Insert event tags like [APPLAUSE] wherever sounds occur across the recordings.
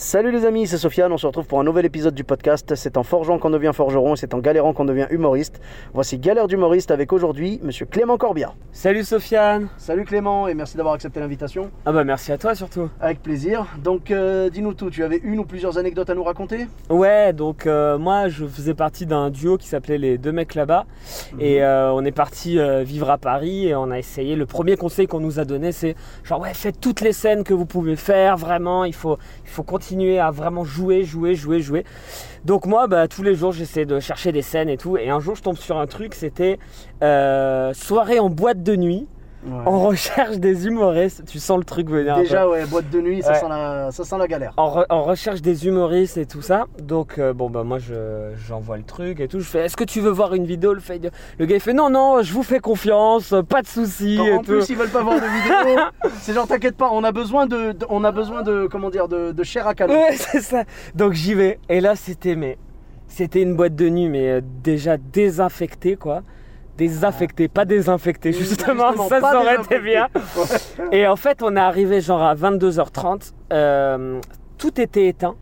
Salut les amis, c'est Sofiane, on se retrouve pour un nouvel épisode du podcast. C'est en forgeant qu'on devient forgeron et c'est en galérant qu'on devient humoriste. Voici Galère d'humoriste avec aujourd'hui Monsieur Clément Corbia. Salut Sofiane Salut Clément et merci d'avoir accepté l'invitation. Ah bah merci à toi surtout Avec plaisir. Donc euh, dis-nous tout, tu avais une ou plusieurs anecdotes à nous raconter? Ouais donc euh, moi je faisais partie d'un duo qui s'appelait les deux mecs là-bas et euh, on est parti vivre à Paris et on a essayé, le premier conseil qu'on nous a donné c'est genre ouais faites toutes les scènes que vous pouvez faire vraiment, il faut, il faut continuer à vraiment jouer, jouer, jouer, jouer. Donc moi bah, tous les jours j'essaie de chercher des scènes et tout et un jour je tombe sur un truc c'était euh, soirée en boîte de nuit. On recherche des humoristes, tu sens le truc venir. Déjà ouais, boîte de nuit, ça, Ouais. sent, la, ça sent la galère. re- en recherche des humoristes et tout ça. Donc euh, bon bah moi je j'envoie le truc et tout. Je fais est-ce que tu veux voir une vidéo? Le, fait, le gars il fait non non je vous fais confiance, pas de soucis en tout. plus ils veulent pas voir de vidéo, [LAUGHS] c'est genre t'inquiète pas, on a besoin de, de- on a besoin de comment dire de, de chair à canon. Ouais [LAUGHS] c'est ça. Donc j'y vais et là c'était mais c'était une boîte de nuit mais euh, déjà désinfectée quoi. Désinfectée, pas désinfectée, justement, Justement, ça, pas ça aurait été bien. Et en fait, on est arrivé genre à 22h30. euh, tout était éteint.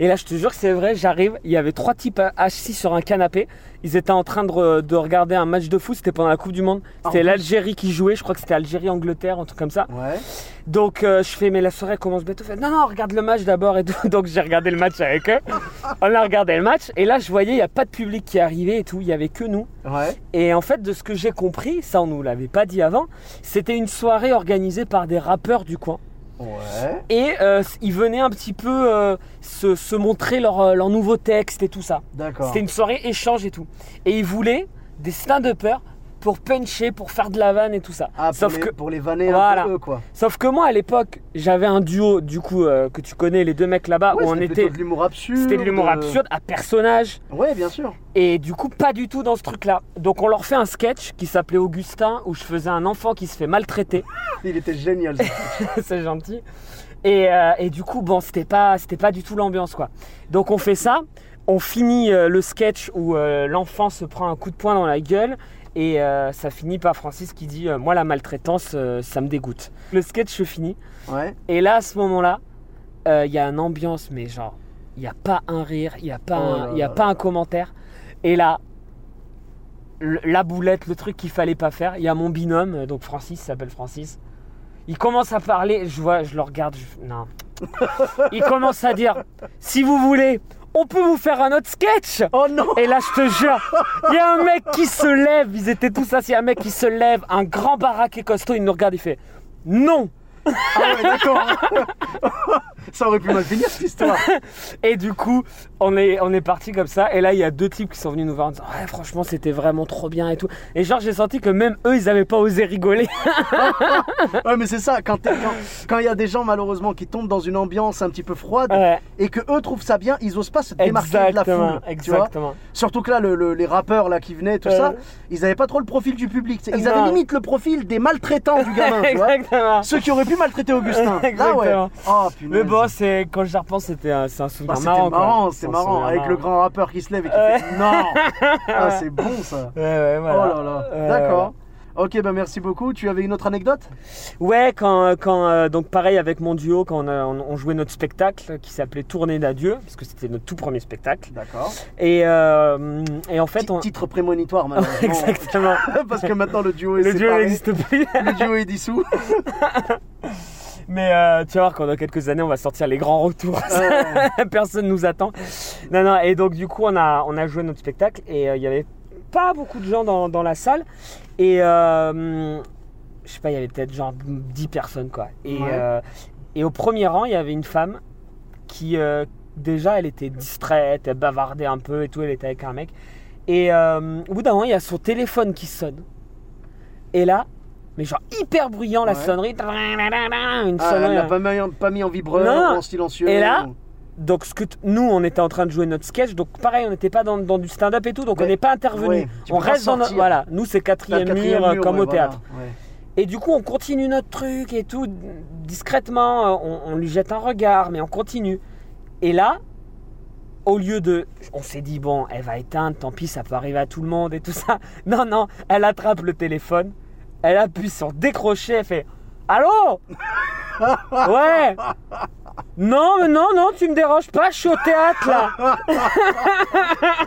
Et là, je te jure que c'est vrai, j'arrive. Il y avait trois types assis sur un canapé. Ils étaient en train de, re- de regarder un match de foot. C'était pendant la Coupe du Monde. En C'était l'Algérie qui jouait. Je crois que c'était Algérie-Angleterre, un truc comme ça. Ouais. Donc, euh, je fais, mais la soirée commence bientôt. Fait, non, non, regarde le match d'abord et tout. [LAUGHS] Donc, j'ai regardé le match avec eux. [LAUGHS] On a regardé le match. Et là, je voyais, il n'y a pas de public qui arrivait et tout. Il n'y avait que nous. Ouais. Et en fait, de ce que j'ai compris, ça, on nous l'avait pas dit avant, c'était une soirée organisée par des rappeurs du coin. Ouais. Et euh, ils venaient un petit peu euh, se, se montrer leur, euh, leur nouveau texte et tout ça. D'accord. C'était une soirée échange et tout. Et ils voulaient des stand-uppers pour puncher, pour faire de la vanne et tout ça. Ah, pour, Sauf les, que pour les vanner Voilà. un peu quoi. Sauf que moi à l'époque, j'avais un duo du coup euh, que tu connais les deux mecs là-bas Ouais, où on c'était était plutôt de l'humour absurde. c'était de l'humour absurde à personnage Ouais, bien sûr. et du coup pas du tout dans ce truc-là. Donc on leur fait un sketch qui s'appelait Augustin où je faisais un enfant qui se fait maltraiter. Il était génial. ce- [LAUGHS] c'est gentil. Et, euh, et du coup, bon, c'était pas, c'était pas du tout l'ambiance, quoi. Donc on fait ça, on finit euh, le sketch où euh, l'enfant se prend un coup de poing dans la gueule. Et ça finit par Francis qui dit Moi, la maltraitance, ça me dégoûte. Le sketch se finit. Ouais. Et là, à ce moment-là, il y a une ambiance, mais genre, il n'y a pas un rire, il n'y a, pas Oh un- y a pas un commentaire. Et là, la boulette, le truc qu'il fallait pas faire, il y a mon binôme, donc Francis, s'appelle Francis. Il commence à parler, je vois, je le regarde, je- non. Il commence à dire Si vous voulez, on peut vous faire un autre sketch. Oh non. Et là, je te jure, il y a un mec qui se lève, ils étaient tous assis, un mec qui se lève, un grand baraque et costaud, il nous regarde, il fait Non Ah ouais, d'accord. [LAUGHS] Ça aurait pu mal finir cette histoire. Et du coup, on est, on est parti comme ça. Et là, il y a deux types qui sont venus nous voir en disant Ouais, franchement, c'était vraiment trop bien et tout. Et genre, j'ai senti que même eux, ils n'avaient pas osé rigoler. [LAUGHS] Ouais, mais c'est ça. Quand t'es- quand- quand il y a des gens malheureusement qui tombent dans une ambiance un petit peu froide Ouais, et que eux trouvent ça bien, ils osent pas se démarquer de la exactement. foule. Tu vois Exactement. Surtout que là, le- le- les rappeurs là qui venaient, tout ça, ils avaient pas trop le profil du public. Ils Non. avaient limite le profil des maltraitants du gamin. [LAUGHS] tu vois exactement. Ceux qui auraient pu maltraiter Augustin. [LAUGHS] Là, ouais. Oh. Mais bon, c'est, quand j'y repense, c'était un, un Ah, souvenir c'était marrant. marrant, c'est marrant. Avec le grand rappeur qui se lève et qui fait Non Ah, [LAUGHS] c'est bon ça. Ouais, ouais, voilà. Oh là là. Ouais, D'accord. Ok, bah merci beaucoup. Tu avais une autre anecdote? Ouais, quand, quand euh, donc pareil avec mon duo, quand on, a- on- on jouait notre spectacle qui s'appelait Tournée d'adieu, parce que c'était notre tout premier spectacle. D'accord. Et, euh, et en fait, Ti- on. Titre prémonitoire [LAUGHS] malheureusement. Exactement. [LAUGHS] Parce que maintenant le duo est Le duo n'existe plus. [LAUGHS] Le duo est dissous. Mais euh, tu vas voir, quand dans quelques années, on va sortir les grands retours. Personne nous attend. Non, non, et donc du coup, on a, on a joué notre spectacle et il y avait pas beaucoup de gens dans, dans la salle. Et euh, je sais pas, il y avait peut-être genre 10 personnes quoi. Et, Ouais. euh, et au premier rang, il y avait une femme qui, euh, déjà, elle était distraite, elle bavardait un peu et tout, elle était avec un mec. Et au bout d'un moment, il y a son téléphone qui sonne. Et là, mais genre hyper bruyant la Ouais. sonnerie. Une Ah, sonnerie. elle l'a hein. pas mis, pas mis en vibreur, Non. en silencieux. Et là, Donc ce que t- nous on était en train de jouer notre sketch, donc pareil on n'était pas dans, dans du stand-up et tout, donc Mais- on n'est pas intervenu. ouais, on reste dans notre voilà, nous c'est quatrième, quatrième mur, comme ouais, au voilà, théâtre. ouais. Et du coup on continue notre truc et tout discrètement, euh, on, on lui jette un regard, mais on continue. Et là, au lieu de, on s'est dit bon, elle va éteindre, tant pis, ça peut arriver à tout le monde et tout ça. [LAUGHS] Non non, elle attrape le téléphone, elle appuie sur décrocher, elle fait allô? [LAUGHS] Ouais. Non, mais non, non, tu me déranges pas, je suis au théâtre là. [LAUGHS]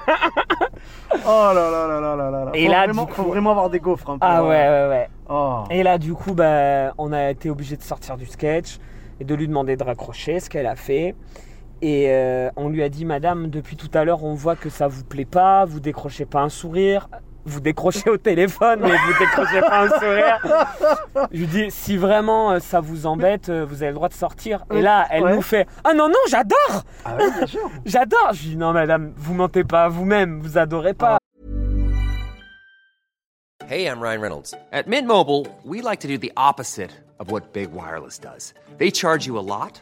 Oh là là là là là là là. Et faut là, vraiment, du faut coup- vraiment avoir des gaufres. hein, pour, Ah euh, ouais, ouais, ouais. Oh. Et là, du coup, bah, on a été obligé de sortir du sketch et de lui demander de raccrocher, ce qu'elle a fait. Et euh, on lui a dit, Madame, depuis tout à l'heure, on voit que ça vous plaît pas, vous décrochez pas un sourire, vous décrochez au téléphone, mais vous décrochez pas un sourire. Je lui dis, si vraiment euh, ça vous embête, euh, vous avez le droit de sortir. Et là, elle Ouais. nous fait, ah non, non, j'adore, Ah ouais, bien sûr. [LAUGHS] j'adore. Je lui dis, non, Madame, vous mentez pas à vous-même, vous adorez pas. Hey, I'm Ryan Reynolds. At Mint Mobile, we like to do the opposite of what Big Wireless does. They charge you a lot,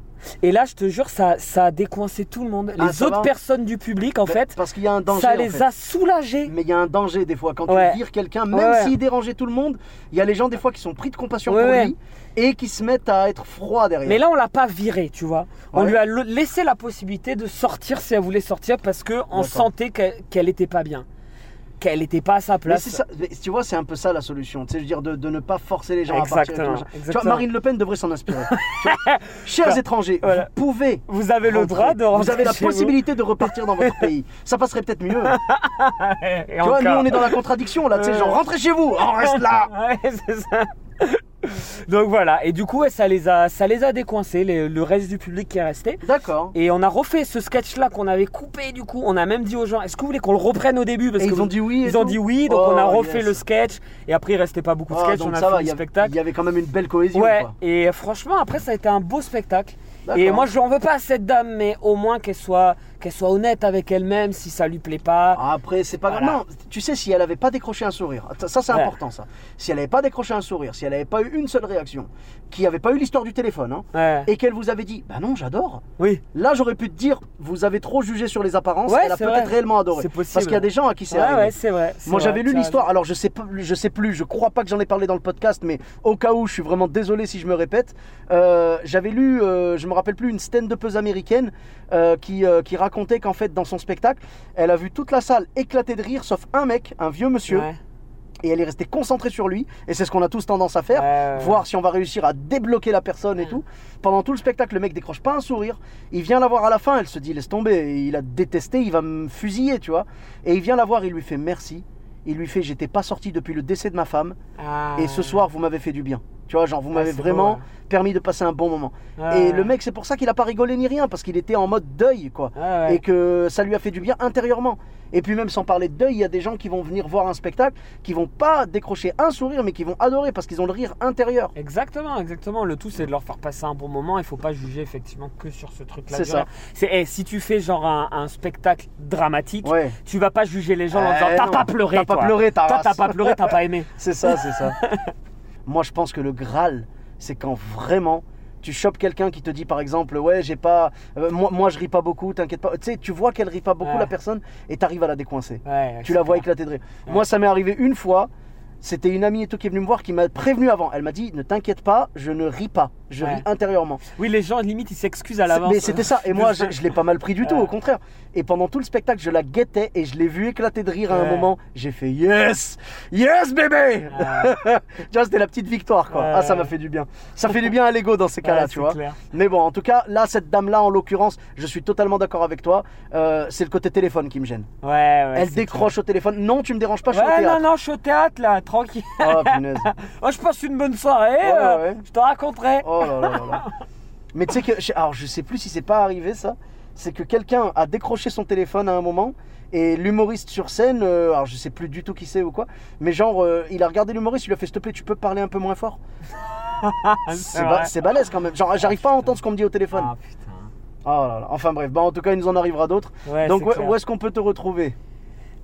Et là, je te jure, ça, ça a décoincé tout le monde. Ah, Les autres va personnes du public, en Mais- fait, parce qu'il y a un danger. ça les fait. a soulagés. Mais il y a un danger des fois. Quand Ouais. tu vires quelqu'un, même Ouais, s'il dérangeait tout le monde, il y a les gens des fois qui sont pris de compassion Ouais, pour lui et qui se mettent à être froids derrière. Mais là, on l'a pas viré, tu vois. On lui a laissé la possibilité de sortir si elle voulait sortir parce que on D'accord. sentait qu'elle qu'elle était pas bien, qu'elle n'était pas à sa place. ça, mais tu vois, c'est un peu ça la solution. Tu sais, je veux dire, de, de ne pas forcer les gens à partir. Exactement. Tu vois. Marine Le Pen devrait s'en inspirer. Vois, [LAUGHS] Chers étrangers, Voilà. vous pouvez. Vous avez le droit de rentrer Vous avez la chez vous. possibilité de repartir dans votre [LAUGHS] pays. Ça passerait peut-être mieux. [LAUGHS] Tu vois, nous, on est dans la contradiction là. Tu sais, genre, rentrez chez vous, on reste là. Ouais, c'est ça. [LAUGHS] Donc voilà, et du coup, ouais, ça les a, ça les a décoincés, les- le reste du public qui est resté. D'accord. Et on a refait ce sketch-là qu'on avait coupé du coup. On a même dit aux gens, est-ce que vous voulez qu'on le reprenne au début? Parce Et que ils vous- ont dit oui Ils ont dit oui, donc Oh, on a refait yes. le sketch. Et après, il restait pas beaucoup de Ah, sketch, donc on a ça fait spectacle. Il y avait quand même une belle cohésion. Ouais, quoi. et franchement, après, ça a été un beau spectacle. Et moi, je n'en veux pas à cette dame, mais au moins qu'elle soit, qu'elle soit honnête avec elle-même si ça lui plaît pas. Après, c'est pas grave. Voilà. Non, tu sais, si elle avait pas décroché un sourire, ça c'est Ouais. important ça. Si elle avait pas décroché un sourire, si elle avait pas eu une seule réaction, qui avait pas eu l'histoire du téléphone, hein, Ouais. et qu'elle vous avait dit, bah non, j'adore. Oui, Là, j'aurais pu te dire, vous avez trop jugé sur les apparences. Ouais, elle a peut-être vrai. réellement adoré. C'est possible. Parce qu'il y a des gens à qui c'est ouais, arrivé. ouais, c'est vrai. Moi j'avais lu l'histoire, alors je sais, pas- je sais plus, je crois pas que j'en ai parlé dans le podcast, mais au cas où, je suis vraiment désolé si je me répète. Euh, j'avais lu, euh, je me rappelle plus, une stand-upeuse américaine euh, qui, euh, qui racontait qu'en fait dans son spectacle, elle a vu toute la salle éclater de rire, sauf un mec, un vieux monsieur, Ouais. et elle est restée concentrée sur lui, et c'est ce qu'on a tous tendance à faire, voir si on va réussir à débloquer la personne et tout. Pendant tout le spectacle, le mec décroche pas un sourire, il vient la voir à la fin, elle se dit laisse tomber, il a détesté, il va me fusiller, tu vois. Et il vient la voir, il lui fait merci, il lui fait j'étais pas sorti depuis le décès de ma femme, Ah. et ce soir vous m'avez fait du bien. Tu vois, genre vous m'avez vraiment beau, ouais. permis de passer un bon moment. Et ouais. le mec, c'est pour ça qu'il a pas rigolé ni rien, parce qu'il était en mode deuil, quoi. Ouais. Et que ça lui a fait du bien intérieurement. Et puis même sans parler de deuil, il y a des gens qui vont venir voir un spectacle, qui vont pas décrocher un sourire, mais qui vont adorer parce qu'ils ont le rire intérieur. Exactement, exactement. Le tout, c'est de leur faire passer un bon moment. Il faut pas juger effectivement que sur ce truc-là. C'est ça. C'est, eh, si tu fais genre un, un spectacle dramatique, tu vas pas juger les gens en Eh disant t'as pas pleuré. t'as pas pleuré, t'as pas pleuré, t'as pas aimé. [LAUGHS] C'est ça, c'est ça. [LAUGHS] Moi, je pense que le Graal, c'est quand vraiment tu chopes quelqu'un qui te dit par exemple ouais j'ai pas euh, moi, moi je ris pas beaucoup t'inquiète pas tu sais tu vois qu'elle rit pas beaucoup Ouais. la personne et t'arrives à la décoincer Ouais, tu la vois clair. éclater de rire moi ça m'est arrivé une fois c'était une amie et tout qui est venue me voir qui m'a prévenu avant. Elle m'a dit ne t'inquiète pas je ne ris pas. Je Ouais. ris intérieurement. Oui, les gens, limite, ils s'excusent à l'avance. mais c'était ça. Et moi [LAUGHS] je, je l'ai pas mal pris du tout Ouais. au contraire. Et pendant tout le spectacle je la guettais et je l'ai vu éclater de rire à un moment. J'ai fait yes! Yes bébé! [LAUGHS] Tu vois c'était la petite victoire quoi. Ah ça m'a fait du bien. Ça fait du bien à l'ego dans ces cas là Ouais, tu vois. clair. mais bon en tout cas là cette dame là en l'occurrence je suis totalement d'accord avec toi. Euh, c'est le côté téléphone qui me gêne. Ouais, ouais. elle décroche au téléphone. Non tu me déranges pas je suis au Ouais, non, théâtre. non, je suis au théâtre là, tranquille. Oh punaise. [LAUGHS] Oh, je passe une bonne soirée, Ouais, euh, ouais. je te raconterai. Oh là là là là. [LAUGHS] Mais tu sais que, je- alors je sais plus si c'est pas arrivé ça, c'est que quelqu'un a décroché son téléphone à un moment et l'humoriste sur scène, euh, alors je sais plus du tout qui c'est ou quoi, mais genre euh, il a regardé l'humoriste, il lui a fait s'il te plaît tu peux parler un peu moins fort? [LAUGHS] C'est ba- balèze quand même. Genre j'arrive pas à entendre ce qu'on me dit au téléphone. Ah putain. Oh là là. Enfin bref, bah en tout cas il nous en arrivera d'autres. Ouais, Donc où est-ce qu'on peut te retrouver?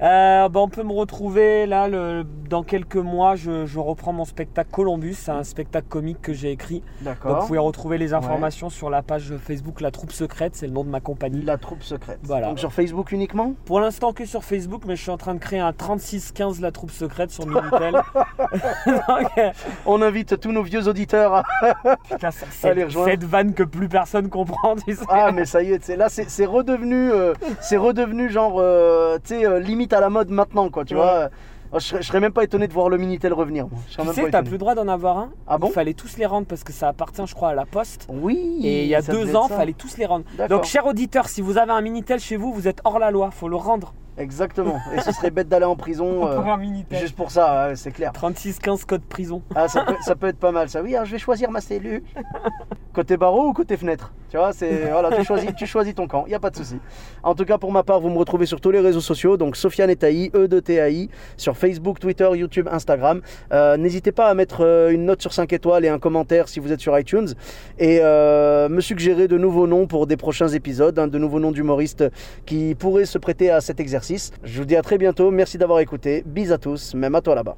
Euh, bah, on peut me retrouver là le- dans quelques mois. Je, je reprends mon spectacle Columbus. C'est un spectacle comique que j'ai écrit. Donc vous pouvez retrouver les informations sur la page Facebook La Troupe Secrète. C'est le nom de ma compagnie. La troupe secrète. Voilà. Donc sur Facebook uniquement? Pour l'instant que sur Facebook, mais je suis en train de créer un 3615 La Troupe Secrète sur Minitel. [LAUGHS] [LAUGHS] Donc, euh, On invite tous nos vieux auditeurs à... [LAUGHS] putain, ça- c'est Allez, rejoindre. cette vanne que plus personne comprend. Tu sais. Ah mais ça y est, là c'est c'est redevenu, euh, c'est redevenu genre, euh, tu sais, euh, limite à la mode maintenant quoi, tu Ouais. vois. Je serais, je serais même pas étonné de voir le Minitel revenir. moi. Je serais Tu sais t'as plus le droit d'en avoir un. Ah bon Il fallait tous les rendre parce que ça appartient, je crois, à la Poste. Oui. Et il y a deux ans, il fallait tous les rendre. Donc, cher auditeur, si vous avez un Minitel chez vous, vous êtes hors la loi. Faut le rendre. Exactement. Et ce serait bête d'aller en prison [LAUGHS] euh, Pour un Minitel. juste pour ça, c'est clair. 3615 code prison. Ah, ça, peut, ça peut être pas mal ça. Oui, alors, je vais choisir ma cellule. [LAUGHS] Côté barreau ou côté fenêtre? Tu vois, c'est [LAUGHS] voilà, tu choisis, tu choisis ton camp. Il y a pas de souci. En tout cas, pour ma part, vous me retrouvez sur tous les réseaux sociaux. Donc Sofiane et Taï, E de TAI, sur Facebook, Twitter, YouTube, Instagram. Euh, N'hésitez pas à mettre euh, une note sur 5 étoiles et un commentaire si vous êtes sur iTunes et euh, me suggérer de nouveaux noms pour des prochains épisodes, hein, de nouveaux noms d'humoristes qui pourraient se prêter à cet exercice. Je vous dis à très bientôt. Merci d'avoir écouté. Bis à tous, même à toi là-bas.